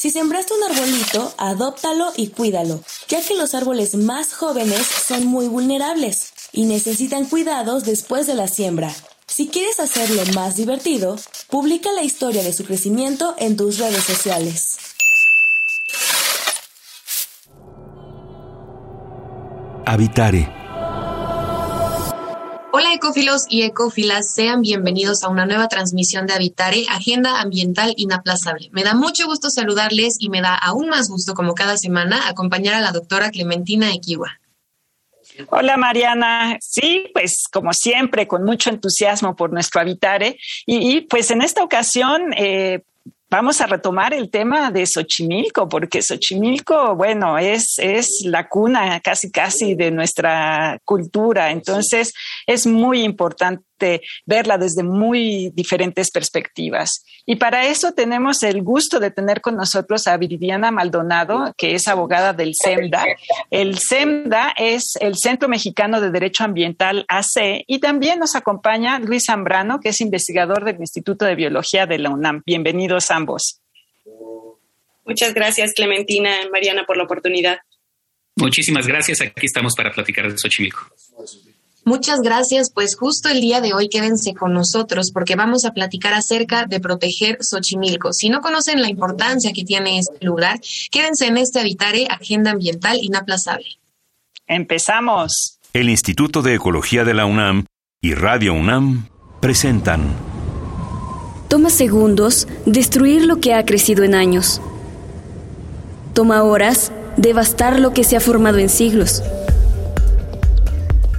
Si sembraste un arbolito, adóptalo y cuídalo, ya que los árboles más jóvenes son muy vulnerables y necesitan cuidados después de la siembra. Si quieres hacerlo más divertido, publica la historia de su crecimiento en tus redes sociales. Habitare Hola ecófilos y ecófilas, sean bienvenidos a una nueva transmisión de Habitare, Agenda Ambiental Inaplazable. Me da mucho gusto saludarles y me da aún más gusto, como cada semana, acompañar a la doctora Clementina Equiwa. Hola Mariana, sí, pues como siempre, con mucho entusiasmo por nuestro Habitare y, pues en esta ocasión eh, Vamos a retomar el tema de Xochimilco, porque Xochimilco, bueno, es, es la cuna casi casi de nuestra cultura. Entonces, es muy importante verla desde muy diferentes perspectivas. Y para eso tenemos el gusto de tener con nosotros a Viridiana Maldonado, que es abogada del CEMDA. El CEMDA es el Centro Mexicano de Derecho Ambiental AC y también nos acompaña Luis Zambrano, que es investigador del Instituto de Biología de la UNAM. Bienvenidos ambos. Muchas gracias, Clementina, Mariana, por la oportunidad. Muchísimas gracias. Aquí estamos para platicar de Xochimilco. Muchas gracias. Pues justo el día de hoy quédense con nosotros porque vamos a platicar acerca de proteger Xochimilco. Si no conocen la importancia que tiene este lugar, quédense en este Habitare Agenda Ambiental Inaplazable. Empezamos. El Instituto de Ecología de la UNAM y Radio UNAM presentan. Toma segundos destruir lo que ha crecido en años. Toma horas devastar lo que se ha formado en siglos.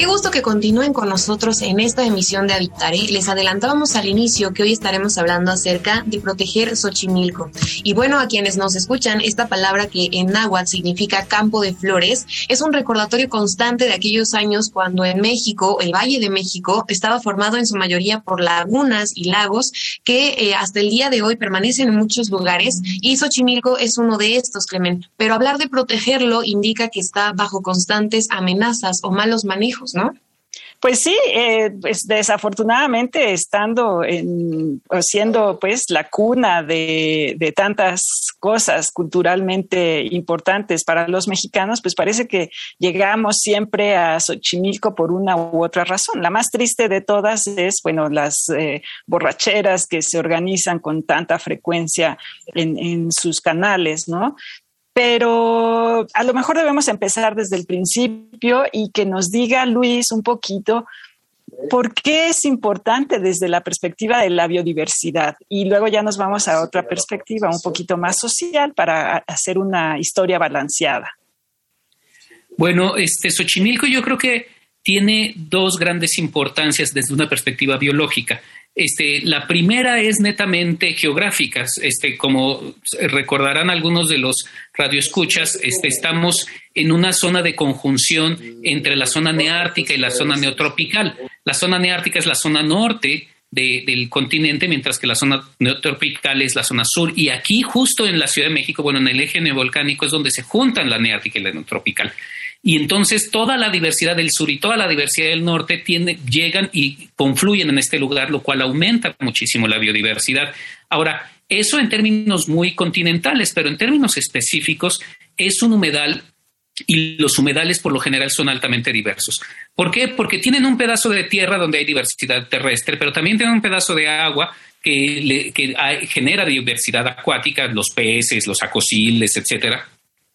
Qué gusto que continúen con nosotros en esta emisión de Habitare. Les adelantábamos al inicio que hoy estaremos hablando acerca de proteger Xochimilco. Y bueno, a quienes nos escuchan, esta palabra que en náhuatl significa campo de flores es un recordatorio constante de aquellos años cuando en México, el Valle de México, estaba formado en su mayoría por lagunas y lagos que eh, hasta el día de hoy permanecen en muchos lugares y Xochimilco es uno de estos, Clement. Pero hablar de protegerlo indica que está bajo constantes amenazas o malos manejos. ¿No? Pues sí, eh, pues desafortunadamente estando en, siendo pues la cuna de, tantas cosas culturalmente importantes para los mexicanos, pues parece que llegamos siempre a Xochimilco por una u otra razón. La más triste de todas es, bueno, las eh, borracheras que se organizan con tanta frecuencia en, en sus canales, ¿no? Pero a lo mejor debemos empezar desde el principio y que nos diga Luis un poquito por qué es importante desde la perspectiva de la biodiversidad y luego ya nos vamos a otra perspectiva un poquito más social para hacer una historia balanceada. Bueno, este Xochimilco yo creo que tiene dos grandes importancias desde una perspectiva biológica. Este, la primera es netamente geográfica. Este, como recordarán algunos de los radioescuchas, este, estamos en una zona de conjunción entre la zona neártica y la zona neotropical. La zona neártica es la zona norte del continente, mientras que la zona neotropical es la zona sur. Y aquí, justo en la Ciudad de México, bueno, en el eje neovolcánico es donde se juntan la neártica y la neotropical. Y entonces toda la diversidad del sur y toda la diversidad del norte tiene, llegan y confluyen en este lugar, lo cual aumenta muchísimo la biodiversidad. Ahora, eso en términos muy continentales, pero en términos específicos es un humedal y los humedales por lo general son altamente diversos. ¿Por qué? Porque tienen un pedazo de tierra donde hay diversidad terrestre, pero también tienen un pedazo de agua que, genera diversidad acuática, los peces, los acosiles, etcétera.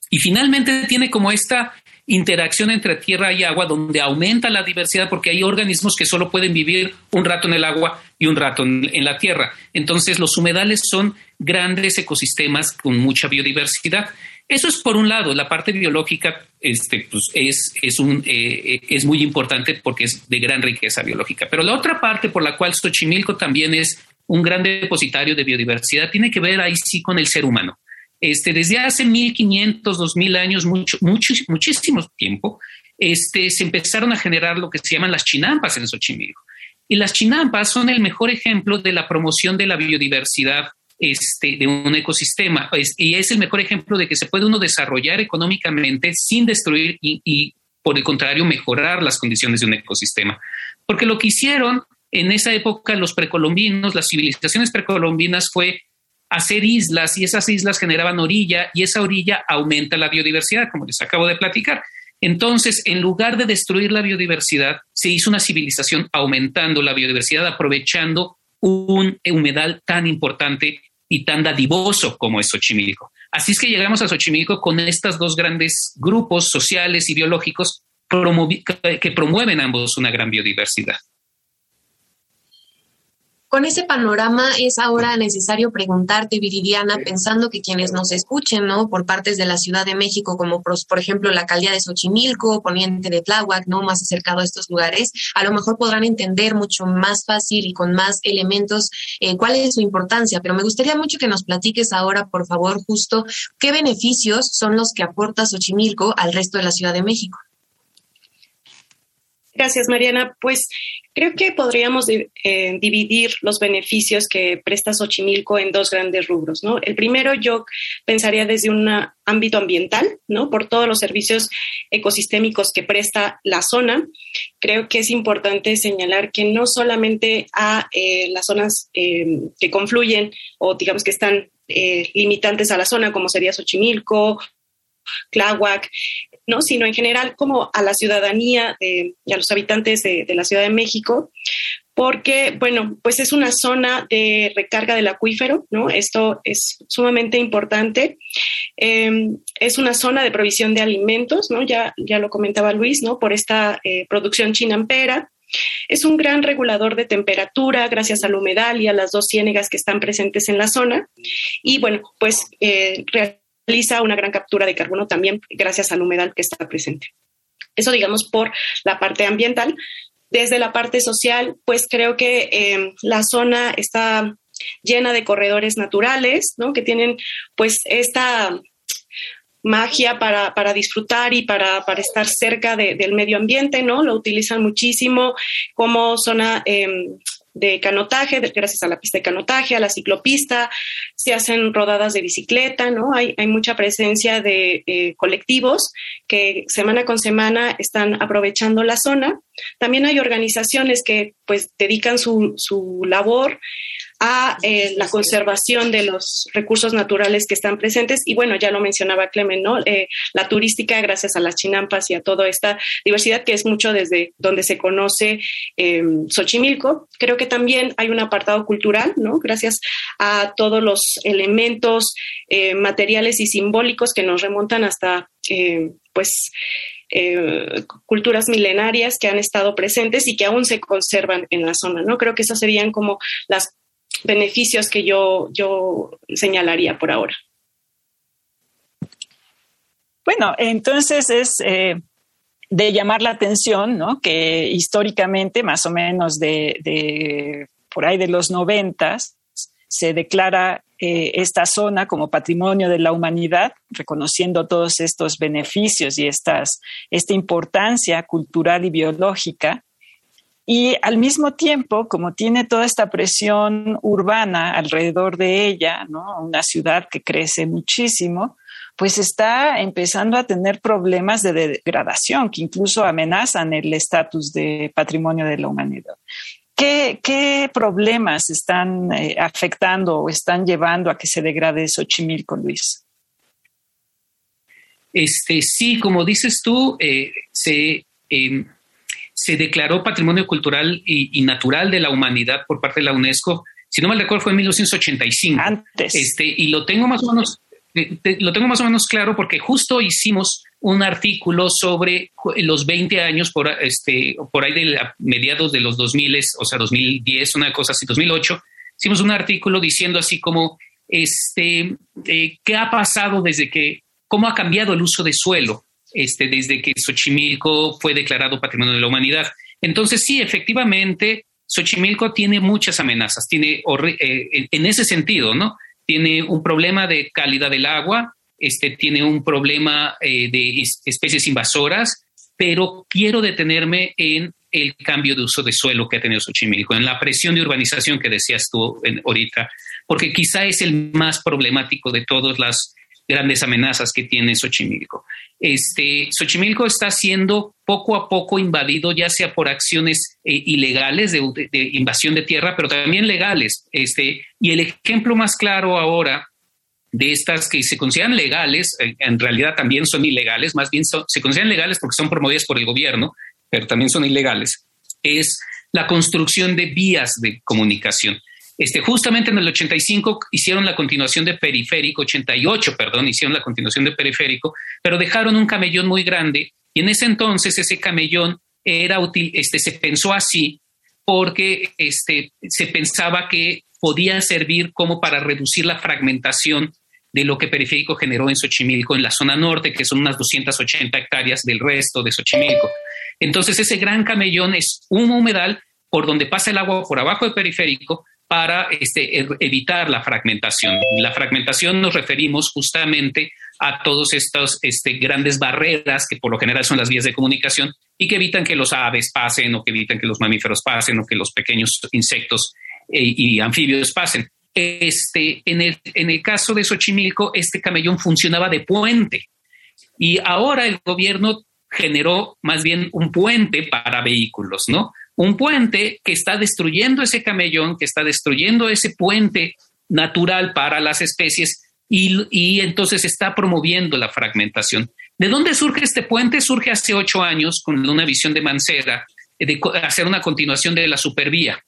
Y finalmente tiene como esta interacción entre tierra y agua donde aumenta la diversidad porque hay organismos que solo pueden vivir un rato en el agua y un rato en, la tierra. Entonces los humedales son grandes ecosistemas con mucha biodiversidad. Eso es por un lado, la parte biológica este, pues es, es, un, eh, es muy importante porque es de gran riqueza biológica. Pero la otra parte por la cual Xochimilco también es un gran depositario de biodiversidad tiene que ver ahí sí con el ser humano. Este, desde hace 1500, 2000 años, mucho, mucho, muchísimo tiempo, este, se empezaron a generar lo que se llaman las chinampas en Xochimilco. Y las chinampas son el mejor ejemplo de la promoción de la biodiversidad este, de un ecosistema. y es el mejor ejemplo de que se puede uno desarrollar económicamente sin destruir y, por el contrario, mejorar las condiciones de un ecosistema. Porque lo que hicieron en esa época los precolombinos, las civilizaciones precolombinas fue hacer islas y esas islas generaban orilla y esa orilla aumenta la biodiversidad, como les acabo de platicar. Entonces, en lugar de destruir la biodiversidad, se hizo una civilización aumentando la biodiversidad, aprovechando un humedal tan importante y tan dadivoso como es Xochimilco. Así es que llegamos a Xochimilco con estos dos grandes grupos sociales y biológicos que promueven ambos una gran biodiversidad. Con ese panorama es ahora necesario preguntarte, Viridiana, pensando que quienes nos escuchen, ¿no? Por partes de la Ciudad de México, como por, ejemplo la alcaldía de Xochimilco, poniente de Tláhuac, ¿no? Más acercado a estos lugares, a lo mejor podrán entender mucho más fácil y con más elementos eh, cuál es su importancia. Pero me gustaría mucho que nos platiques ahora, por favor, justo qué beneficios son los que aporta Xochimilco al resto de la Ciudad de México. Gracias, Mariana. Pues creo que podríamos eh, dividir los beneficios que presta Xochimilco en dos grandes rubros, ¿no? El primero yo pensaría desde un ámbito ambiental, ¿no? Por todos los servicios ecosistémicos que presta la zona. Creo que es importante señalar que no solamente a eh, las zonas eh, que confluyen o digamos que están limitantes a la zona, como sería Xochimilco, Tláhuac, ¿no? sino en general como a la ciudadanía y a los habitantes de, la Ciudad de México, porque, bueno, pues es una zona de recarga del acuífero, ¿no? Esto es sumamente importante. Em, es una zona de provisión de alimentos, ¿no? Ya, ya lo comentaba Luis, ¿no? Por esta eh, producción chinampera. Es un gran regulador de temperatura gracias al humedal y a las dos ciénegas que están presentes en la zona. Y bueno, pues eh, realiza una gran captura de carbono también gracias al humedal que está presente. Eso digamos por la parte ambiental. Desde la parte social, pues creo que eh, la zona está llena de corredores naturales, ¿no? Que tienen pues esta magia para, disfrutar y para, estar cerca del medio ambiente, ¿no? Lo utilizan muchísimo como zona em, de canotaje, gracias a la pista de canotaje, a la ciclopista, se hacen rodadas de bicicleta, ¿no? Hay, hay mucha presencia de eh, colectivos que semana con semana están aprovechando la zona. También hay organizaciones que pues dedican su, su labor a eh, la conservación de los recursos naturales que están presentes. Y bueno, ya lo mencionaba Clemen, ¿no? Eh, la turística, gracias a las chinampas y a toda esta diversidad que es mucho desde donde se conoce eh, Xochimilco. Creo que también hay un apartado cultural, ¿no? Gracias a todos los elementos materiales y simbólicos que nos remontan hasta, pues, culturas milenarias que han estado presentes y que aún se conservan en la zona, ¿no? Creo que esas serían como las beneficios que yo, yo señalaría por ahora. Bueno, entonces es eh, de llamar la atención, ¿no? Que históricamente, más o menos de, por ahí de los noventas, se declara eh, esta zona como patrimonio de la humanidad, reconociendo todos estos beneficios y estas, esta importancia cultural y biológica y al mismo tiempo, como tiene toda esta presión urbana alrededor de ella, ¿no? una ciudad que crece muchísimo, pues está empezando a tener problemas de degradación que incluso amenazan el estatus de patrimonio de la humanidad. ¿Qué, problemas están eh, afectando o están llevando a que se degrade Xochimilco, Luis? Este, sí, como dices tú, eh, se, em, se declaró Patrimonio Cultural y, Natural de la Humanidad por parte de la UNESCO. Si no mal recuerdo, fue en 1985. Antes. Este, y lo tengo más o menos, eh, lo tengo más o menos claro porque justo hicimos un artículo sobre los 20 años por, este, por ahí de mediados de los 2000, o sea, 2010, una cosa así, 2008. Hicimos un artículo diciendo así como, este, eh, ¿qué ha pasado desde que cómo ha cambiado el uso de suelo este, desde que Xochimilco fue declarado Patrimonio de la Humanidad. Entonces, sí, efectivamente, Xochimilco tiene muchas amenazas, tiene, eh, en ese sentido, ¿no? Tiene un problema de calidad del agua, este, tiene un problema eh, de especies invasoras, pero quiero detenerme en el cambio de uso de suelo que ha tenido Xochimilco, en la presión de urbanización que decías tú ahorita, porque quizá es el más problemático de todas las grandes amenazas que tiene Xochimilco. Este, Xochimilco está siendo poco a poco invadido, ya sea por acciones eh, ilegales de, invasión de tierra, pero también legales. Este, y el ejemplo más claro ahora de estas que se consideran legales, eh, en realidad también son ilegales, más bien se consideran legales porque son promovidas por el gobierno, pero también son ilegales, es la construcción de vías de comunicación. Este, justamente en el 85 hicieron la continuación de periférico, 88, perdón, hicieron la continuación de periférico, pero dejaron un camellón muy grande y en ese entonces ese camellón era útil, este, se pensó así porque este, se pensaba que podía servir como para reducir la fragmentación de lo que Periférico generó en Xochimilco, en la zona norte, que son unas 280 hectáreas del resto de Xochimilco. Entonces, ese gran camellón es un humedal por donde pasa el agua por abajo del periférico, para este, evitar la fragmentación. La fragmentación nos referimos justamente a todas estas este, grandes barreras que por lo general son las vías de comunicación y que evitan que los aves pasen o que evitan que los mamíferos pasen o que los pequeños insectos eh, y anfibios pasen. Este, en, el, en el caso de Xochimilco, este camellón funcionaba de puente y ahora el gobierno generó más bien un puente para vehículos, ¿no? Un puente que está destruyendo ese camellón, que está destruyendo ese puente natural para las especies y, entonces está promoviendo la fragmentación. ¿De dónde surge este puente? Surge hace ocho años con una visión de Mancera de hacer una continuación de la supervía.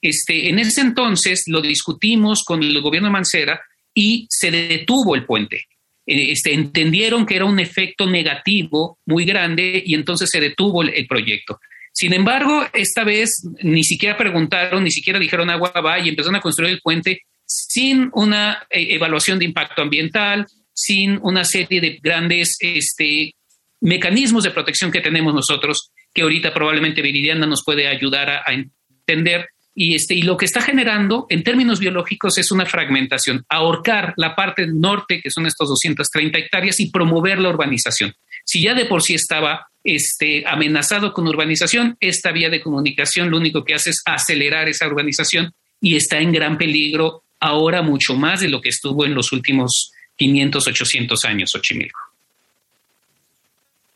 Este, en ese entonces lo discutimos con el gobierno de Mancera y se detuvo el puente. Eh, este, entendieron que era un efecto negativo muy grande y entonces se detuvo el proyecto. Sin embargo, esta vez ni siquiera preguntaron, ni siquiera dijeron agua va y empezaron a construir el puente sin una eh, evaluación de impacto ambiental, sin una serie de grandes este, mecanismos de protección que tenemos nosotros, que ahorita probablemente Viridiana nos puede ayudar a, entender. Y, este, y lo que está generando en términos biológicos es una fragmentación, ahorcar la parte norte, que son estas 230 hectáreas, y promover la urbanización. Si ya de por sí estaba este, amenazado con urbanización, esta vía de comunicación lo único que hace es acelerar esa urbanización y está en gran peligro ahora mucho más de lo que estuvo en los últimos 500, 800 años Xochimilco.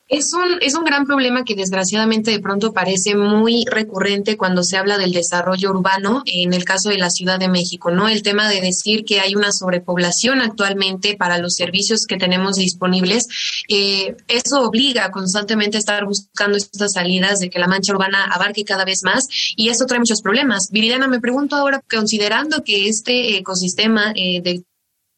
Es un, es un gran problema que desgraciadamente de pronto parece muy recurrente cuando se habla del desarrollo urbano, en el caso de la Ciudad de México, ¿no? El tema de decir que hay una sobrepoblación actualmente para los servicios que tenemos disponibles, eh, eso obliga constantemente a estar buscando estas salidas de que la mancha urbana abarque cada vez más y eso trae muchos problemas. Viridiana, me pregunto ahora, considerando que este ecosistema eh, de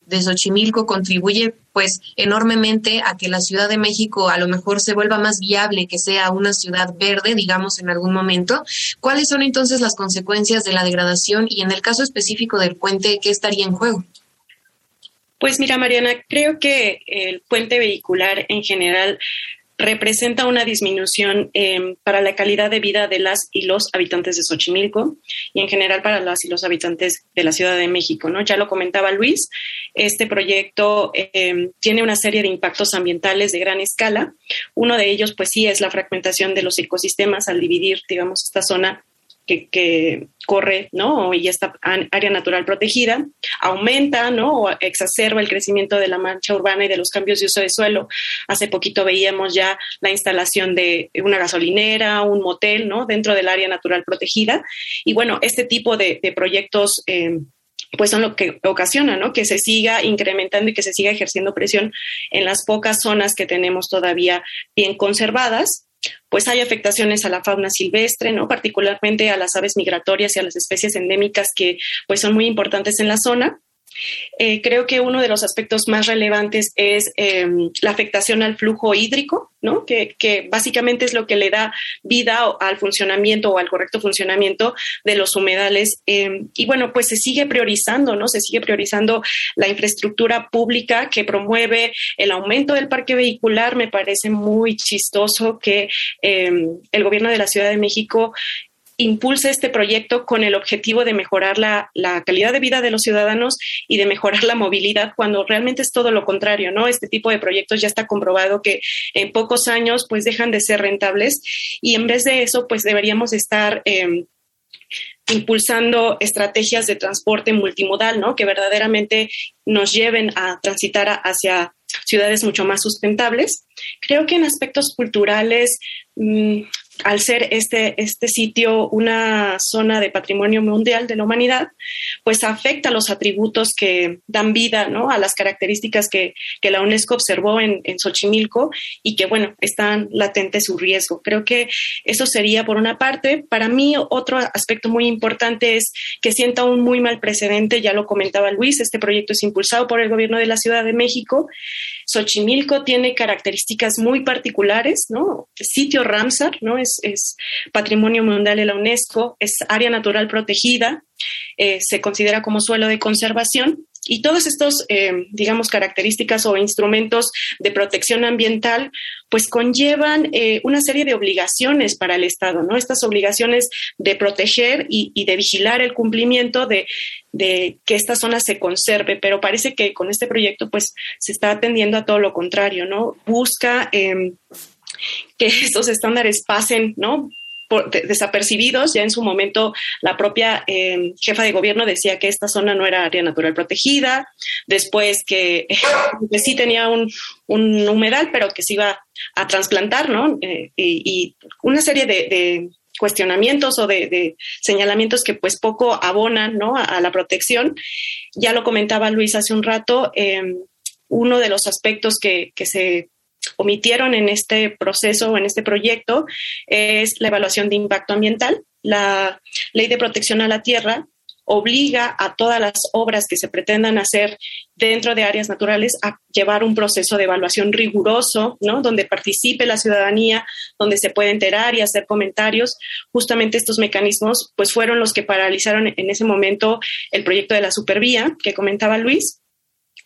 de Xochimilco contribuye pues enormemente a que la Ciudad de México a lo mejor se vuelva más viable, que sea una ciudad verde, digamos, en algún momento. ¿Cuáles son entonces las consecuencias de la degradación y en el caso específico del puente, qué estaría en juego? Pues mira, Mariana, creo que el puente vehicular en general representa una disminución em, para la calidad de vida de las y los habitantes de Xochimilco y en general para las y los habitantes de la Ciudad de México. ¿no? Ya lo comentaba Luis, este proyecto em, tiene una serie de impactos ambientales de gran escala. Uno de ellos, pues sí, es la fragmentación de los ecosistemas al dividir, digamos, esta zona que, corre, ¿no? Y esta área natural protegida, aumenta, ¿no? O exacerba el crecimiento de la mancha urbana y de los cambios de uso de suelo. Hace poquito veíamos ya la instalación de una gasolinera, un motel, ¿no? Dentro del área natural protegida. Y bueno, este tipo de, proyectos... Eh, pues son lo que ocasiona, ¿no? Que se siga incrementando y que se siga ejerciendo presión en las pocas zonas que tenemos todavía bien conservadas pues hay afectaciones a la fauna silvestre, ¿no? particularmente a las aves migratorias y a las especies endémicas que pues son muy importantes en la zona. Eh, creo que uno de los aspectos más relevantes es em, la afectación al flujo hídrico, ¿no? Que, básicamente es lo que le da vida al funcionamiento o al correcto funcionamiento de los humedales. Em, y bueno, pues se sigue priorizando, ¿no? Se sigue priorizando la infraestructura pública que promueve el aumento del parque vehicular. Me parece muy chistoso que em, el gobierno de la Ciudad de México impulsa este proyecto con el objetivo de mejorar la, calidad de vida de los ciudadanos y de mejorar la movilidad, cuando realmente es todo lo contrario, ¿no? Este tipo de proyectos ya está comprobado que en pocos años pues dejan de ser rentables y en vez de eso pues deberíamos estar... Em, impulsando estrategias de transporte multimodal, ¿no? Que verdaderamente nos lleven a transitar hacia ciudades mucho más sustentables. Creo que en aspectos culturales, mm, al ser este, este sitio una zona de patrimonio mundial de la humanidad, pues afecta los atributos que dan vida ¿no? a las características que, que la UNESCO observó en, en, Xochimilco y que, bueno, están latentes su riesgo. Creo que eso sería por una parte. Para mí, otro aspecto muy importante es que sienta un muy mal precedente, ya lo comentaba Luis, este proyecto es impulsado por el gobierno de la Ciudad de México. Xochimilco tiene características muy particulares, ¿no? Sitio Ramsar, ¿no? Patrimonio mundial de la UNESCO, es área natural protegida, eh, se considera como suelo de conservación y todos estos, eh, digamos, características o instrumentos de protección ambiental, pues conllevan eh, una serie de obligaciones para el Estado, ¿no? Estas obligaciones de proteger y, de vigilar el cumplimiento de, que esta zona se conserve, pero parece que con este proyecto, pues, se está atendiendo a todo lo contrario, ¿no? Busca em, que estos estándares pasen, ¿no? desapercibidos. Ya en su momento la propia em, jefa de gobierno decía que esta zona no era área natural protegida, después que, sí tenía un, humedal, pero que se iba a trasplantar, ¿no? Eh, y, una serie de, cuestionamientos o de, señalamientos que pues poco abonan, ¿no? A, la protección. Ya lo comentaba Luis hace un rato, em, uno de los aspectos que, que se omitieron en este proceso o en este proyecto es la evaluación de impacto ambiental. La ley de protección a la tierra obliga a todas las obras que se pretendan hacer dentro de áreas naturales a llevar un proceso de evaluación riguroso, ¿no? Donde participe la ciudadanía, donde se puede enterar y hacer comentarios. Justamente estos mecanismos, pues, fueron los que paralizaron en ese momento el proyecto de la supervía que comentaba Luis.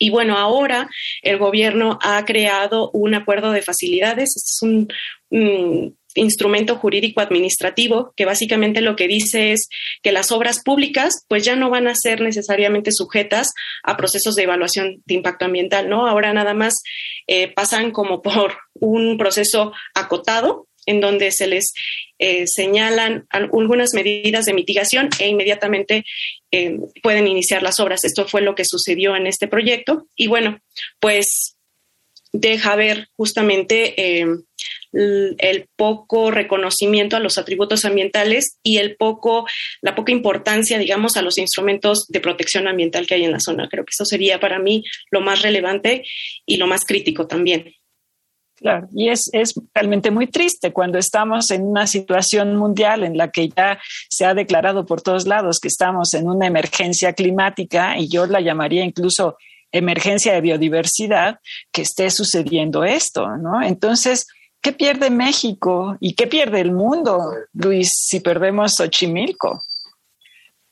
Y bueno, ahora el gobierno ha creado un acuerdo de facilidades. Este es un, instrumento jurídico administrativo que básicamente lo que dice es que las obras públicas pues ya no van a ser necesariamente sujetas a procesos de evaluación de impacto ambiental, ¿no? Ahora nada más eh, pasan como por un proceso acotado en donde se les eh, señalan algunas medidas de mitigación e inmediatamente eh, pueden iniciar las obras. Esto fue lo que sucedió en este proyecto y bueno, pues deja ver justamente eh, el poco reconocimiento a los atributos ambientales y el poco, la poca importancia, digamos, a los instrumentos de protección ambiental que hay en la zona. Creo que eso sería para mí lo más relevante y lo más crítico también. Claro, y es, es, realmente muy triste cuando estamos en una situación mundial en la que ya se ha declarado por todos lados que estamos en una emergencia climática y yo la llamaría incluso emergencia de biodiversidad, que esté sucediendo esto, ¿no? Entonces, ¿qué pierde México y qué pierde el mundo, Luis, si perdemos Xochimilco?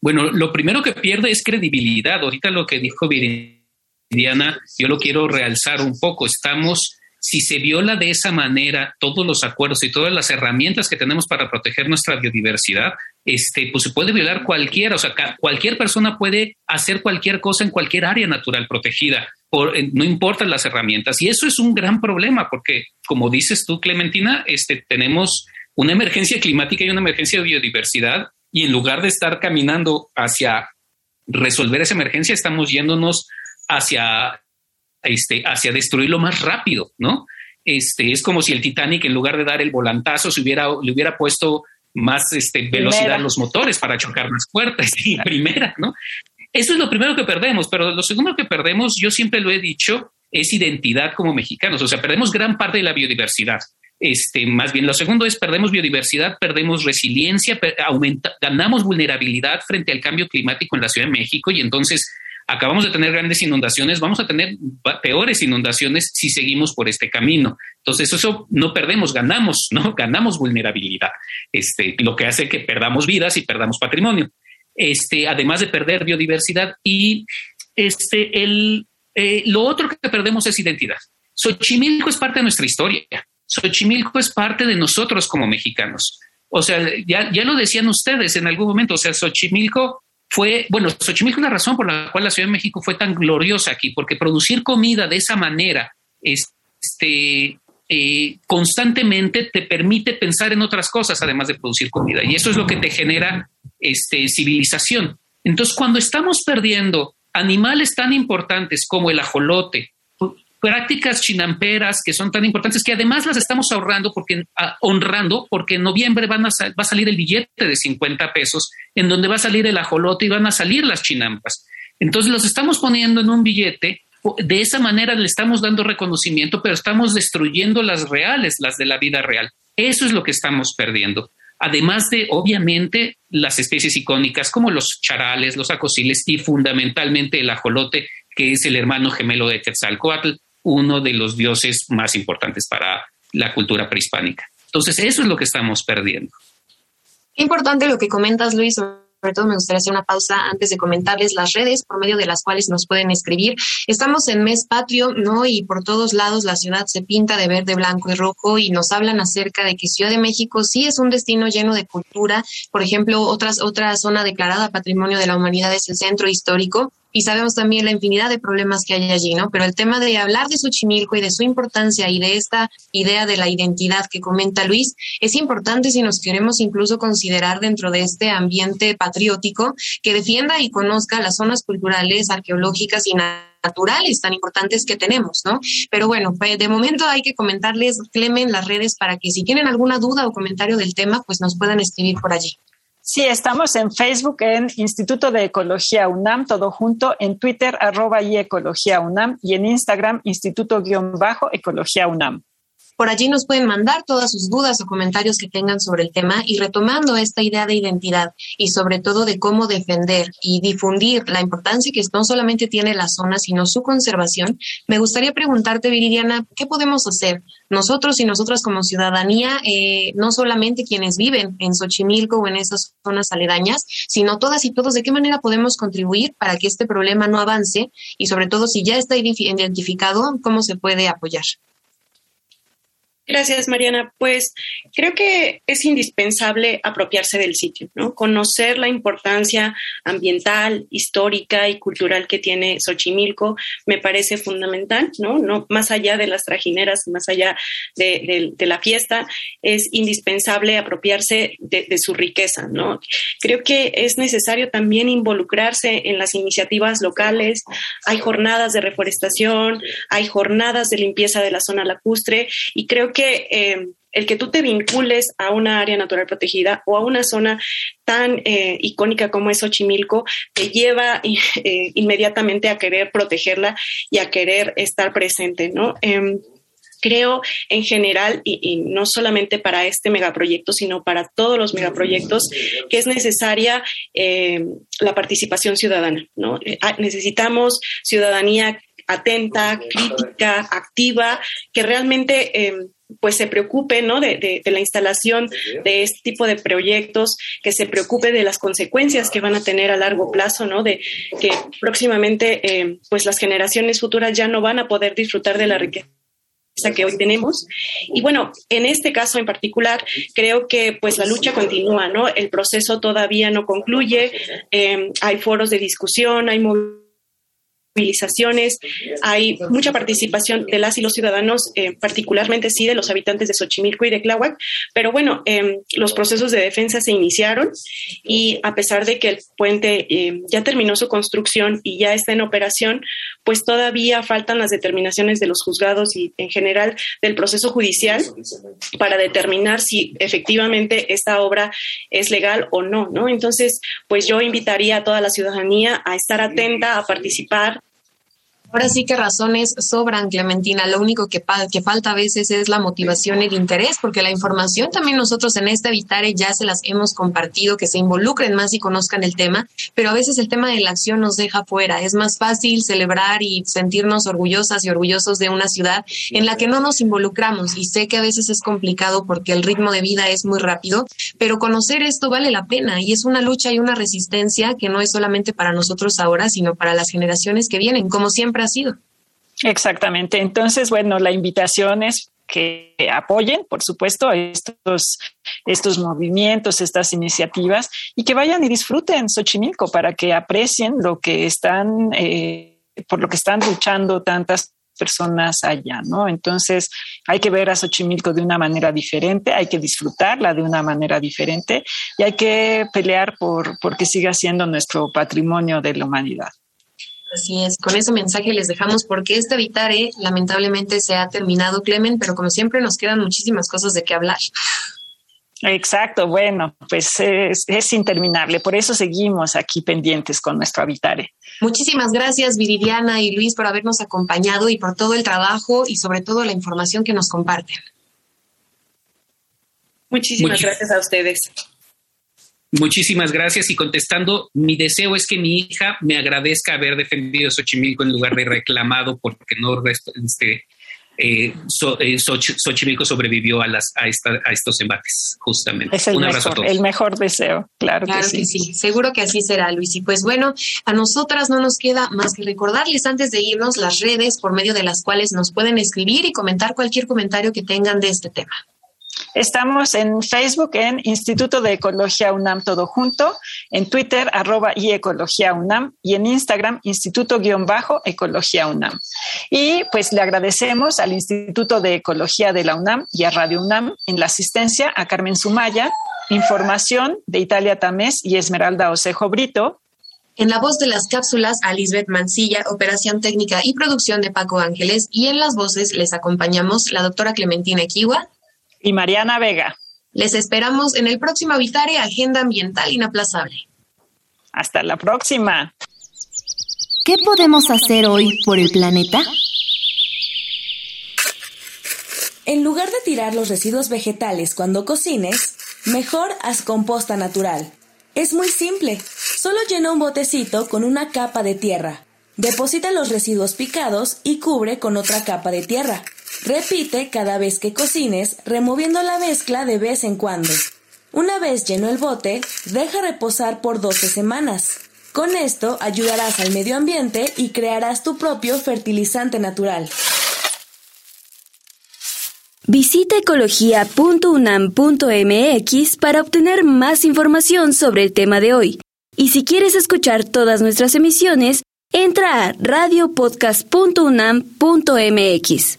Bueno, lo primero que pierde es credibilidad. Ahorita lo que dijo Viridiana, yo lo quiero realzar un poco. Estamos si se viola de esa manera todos los acuerdos y todas las herramientas que tenemos para proteger nuestra biodiversidad, este, pues se puede violar cualquiera, o sea, cualquier persona puede hacer cualquier cosa en cualquier área natural protegida, por, no importan las herramientas. Y eso es un gran problema porque, como dices tú, Clementina, este, tenemos una emergencia climática y una emergencia de biodiversidad y en lugar de estar caminando hacia resolver esa emergencia, estamos yéndonos hacia este, hacia destruirlo más rápido, ¿no? Este, es como si el Titanic, en lugar de dar el volantazo, se hubiera, le hubiera puesto más este, velocidad a los motores para chocar más fuertes y primera, ¿no? Eso es lo primero que perdemos, pero lo segundo que perdemos, yo siempre lo he dicho, es identidad como mexicanos, o sea, perdemos gran parte de la biodiversidad. Este, más bien, lo segundo es perdemos biodiversidad, perdemos resiliencia, aumenta, ganamos vulnerabilidad frente al cambio climático en la Ciudad de México y entonces acabamos de tener grandes inundaciones, vamos a tener peores inundaciones si seguimos por este camino. Entonces, eso no perdemos, ganamos, ¿no? Ganamos vulnerabilidad, este, lo que hace que perdamos vidas y perdamos patrimonio. Este, además de perder biodiversidad y este, el, eh, lo otro que perdemos es identidad. Xochimilco es parte de nuestra historia. Xochimilco es parte de nosotros como mexicanos. O sea, ya, ya lo decían ustedes en algún momento, o sea, Xochimilco fue, bueno, Xochimilco es la razón por la cual la Ciudad de México fue tan gloriosa aquí, porque producir comida de esa manera, este, eh, constantemente te permite pensar en otras cosas además de producir comida. Y eso es lo que te genera este, civilización. Entonces, cuando estamos perdiendo animales tan importantes como el ajolote, prácticas chinamperas que son tan importantes que además las estamos ahorrando porque ah, honrando porque en noviembre van a, va a salir el billete de 50 pesos en donde va a salir el ajolote y van a salir las chinampas. Entonces los estamos poniendo en un billete, de esa manera le estamos dando reconocimiento, pero estamos destruyendo las reales, las de la vida real. Eso es lo que estamos perdiendo. Además de, obviamente, las especies icónicas como los charales, los acosiles y fundamentalmente el ajolote, que es el hermano gemelo de Quetzalcoatl, uno de los dioses más importantes para la cultura prehispánica. Entonces, eso es lo que estamos perdiendo. Importante lo que comentas, Luis, sobre todo me gustaría hacer una pausa antes de comentarles las redes por medio de las cuales nos pueden escribir. Estamos en mes patrio, ¿no? Y por todos lados la ciudad se pinta de verde, blanco y rojo y nos hablan acerca de que Ciudad de México sí es un destino lleno de cultura. Por ejemplo, otras, otra zona declarada Patrimonio de la Humanidad es el Centro Histórico y sabemos también la infinidad de problemas que hay allí, ¿no? Pero el tema de hablar de Xochimilco y de su importancia y de esta idea de la identidad que comenta Luis es importante si nos queremos incluso considerar dentro de este ambiente patriótico que defienda y conozca las zonas culturales, arqueológicas y naturales tan importantes que tenemos, ¿no? Pero bueno, pues, de momento hay que comentarles, Clemen, las redes para que si tienen alguna duda o comentario del tema, pues nos puedan escribir por allí. Sí, estamos en Facebook en Instituto de Ecología UNAM, todo junto, en Twitter arroba y Ecología UNAM y en Instagram Instituto-Ecología UNAM. Por allí nos pueden mandar todas sus dudas o comentarios que tengan sobre el tema y retomando esta idea de identidad y sobre todo de cómo defender y difundir la importancia que no solamente tiene la zona, sino su conservación, me gustaría preguntarte, Viridiana, ¿qué podemos hacer nosotros y nosotras como ciudadanía, eh, no solamente quienes viven en Xochimilco o en esas zonas aledañas, sino todas y todos, de qué manera podemos contribuir para que este problema no avance y sobre todo si ya está identificado, cómo se puede apoyar? Gracias, Mariana. Pues creo que es indispensable apropiarse del sitio, ¿no? Conocer la importancia ambiental, histórica y cultural que tiene Xochimilco me parece fundamental, ¿no? no más allá de las trajineras, más allá de, la fiesta, es indispensable apropiarse de, su riqueza, ¿no? Creo que es necesario también involucrarse en las iniciativas locales. Hay jornadas de reforestación, hay jornadas de limpieza de la zona lacustre y creo que eh, el que tú te vincules a una área natural protegida o a una zona tan eh, icónica como es Xochimilco, te lleva eh, inmediatamente a querer protegerla y a querer estar presente, ¿no? Em, creo en general, y, no solamente para este megaproyecto, sino para todos los megaproyectos, que es necesaria em, la participación ciudadana. ¿no? Ah, necesitamos ciudadanía atenta, crítica, activa, que realmente em, pues se preocupe ¿no? de, la instalación de este tipo de proyectos, que se preocupe de las consecuencias que van a tener a largo plazo, ¿no? de que próximamente eh, pues las generaciones futuras ya no van a poder disfrutar de la riqueza que hoy tenemos. Y bueno, en este caso en particular, creo que pues la lucha continúa, ¿no? El proceso todavía no concluye, eh, hay foros de discusión, hay movimientos movilizaciones, hay mucha participación de las y los ciudadanos, eh, particularmente sí de los habitantes de Xochimilco y de Tláhuac, pero bueno, em, los procesos de defensa se iniciaron y a pesar de que el puente em, ya terminó su construcción y ya está en operación, pues todavía faltan las determinaciones de los juzgados y en general del proceso judicial para determinar si efectivamente esta obra es legal o no, ¿no? Entonces, pues yo invitaría a toda la ciudadanía a estar atenta, a participar Ahora sí que razones sobran, Clementina. Lo único que, falta a veces es la motivación y el interés, porque la información también nosotros en este Vitare ya se las hemos compartido, que se involucren más y conozcan el tema, pero a veces el tema de la acción nos deja fuera. Es más fácil celebrar y sentirnos orgullosas y orgullosos de una ciudad en la que no nos involucramos. Y sé que a veces es complicado porque el ritmo de vida es muy rápido, pero conocer esto vale la pena y es una lucha y una resistencia que no es solamente para nosotros ahora, sino para las generaciones que vienen. Como siempre ha sido. Exactamente. Entonces, bueno, la invitación es que apoyen, por supuesto, estos, estos movimientos, estas iniciativas y que vayan y disfruten Xochimilco para que aprecien lo que están, eh, por lo que están luchando tantas personas allá, ¿no? Entonces hay que ver a Xochimilco de una manera diferente, hay que disfrutarla de una manera diferente y hay que pelear por, por que siga siendo nuestro patrimonio de la humanidad. Así es, con ese mensaje les dejamos porque este Vitare lamentablemente se ha terminado, Clemen, pero como siempre nos quedan muchísimas cosas de qué hablar. Exacto, bueno, pues es, interminable, por eso seguimos aquí pendientes con nuestro Vitare. Muchísimas gracias Viridiana y Luis por habernos acompañado y por todo el trabajo y sobre todo la información que nos comparten. Muchísimas gracias a ustedes. Muchísimas gracias y contestando, mi deseo es que mi hija me agradezca haber defendido Xochimilco en lugar de reclamado porque no este, eh, eh Xochimilco sobrevivió a, las, a, estos embates, justamente. Es el, Un abrazo mejor, a todos. el mejor deseo, claro, claro que, sí. sí. Seguro que así será, Luis. Y pues bueno, a nosotras no nos queda más que recordarles antes de irnos las redes por medio de las cuales nos pueden escribir y comentar cualquier comentario que tengan de este tema. Estamos en Facebook en Instituto de Ecología UNAM todo junto, en Twitter arroba y Ecología UNAM y en Instagram Instituto-Ecología UNAM. Y pues le agradecemos al Instituto de Ecología de la UNAM y a Radio UNAM en la asistencia a Carmen Sumaya, información de Italia Tamés y Esmeralda Osejo Brito, en la voz de las cápsulas, a Lisbeth Mancilla, operación técnica y producción de Paco Ángeles. Y en las voces les acompañamos la doctora Clementina Equiwa y Mariana Vega. Les esperamos en el próximo Habitare Agenda Ambiental Inaplazable. Hasta la próxima. ¿Qué podemos hacer hoy por el planeta? En lugar de tirar los residuos vegetales cuando cocines, mejor haz composta natural. Es muy simple. Solo llena un botecito con una capa de tierra. Deposita los residuos picados y cubre con otra capa de tierra. Repite cada vez que cocines, removiendo la mezcla de vez en cuando. Una vez lleno el bote, deja reposar por 12 semanas. Con esto ayudarás al medio ambiente y crearás tu propio fertilizante natural. Visita ecología.unam.mx para obtener más información sobre el tema de hoy. Y si quieres escuchar todas nuestras emisiones, entra a radiopodcast.unam.mx.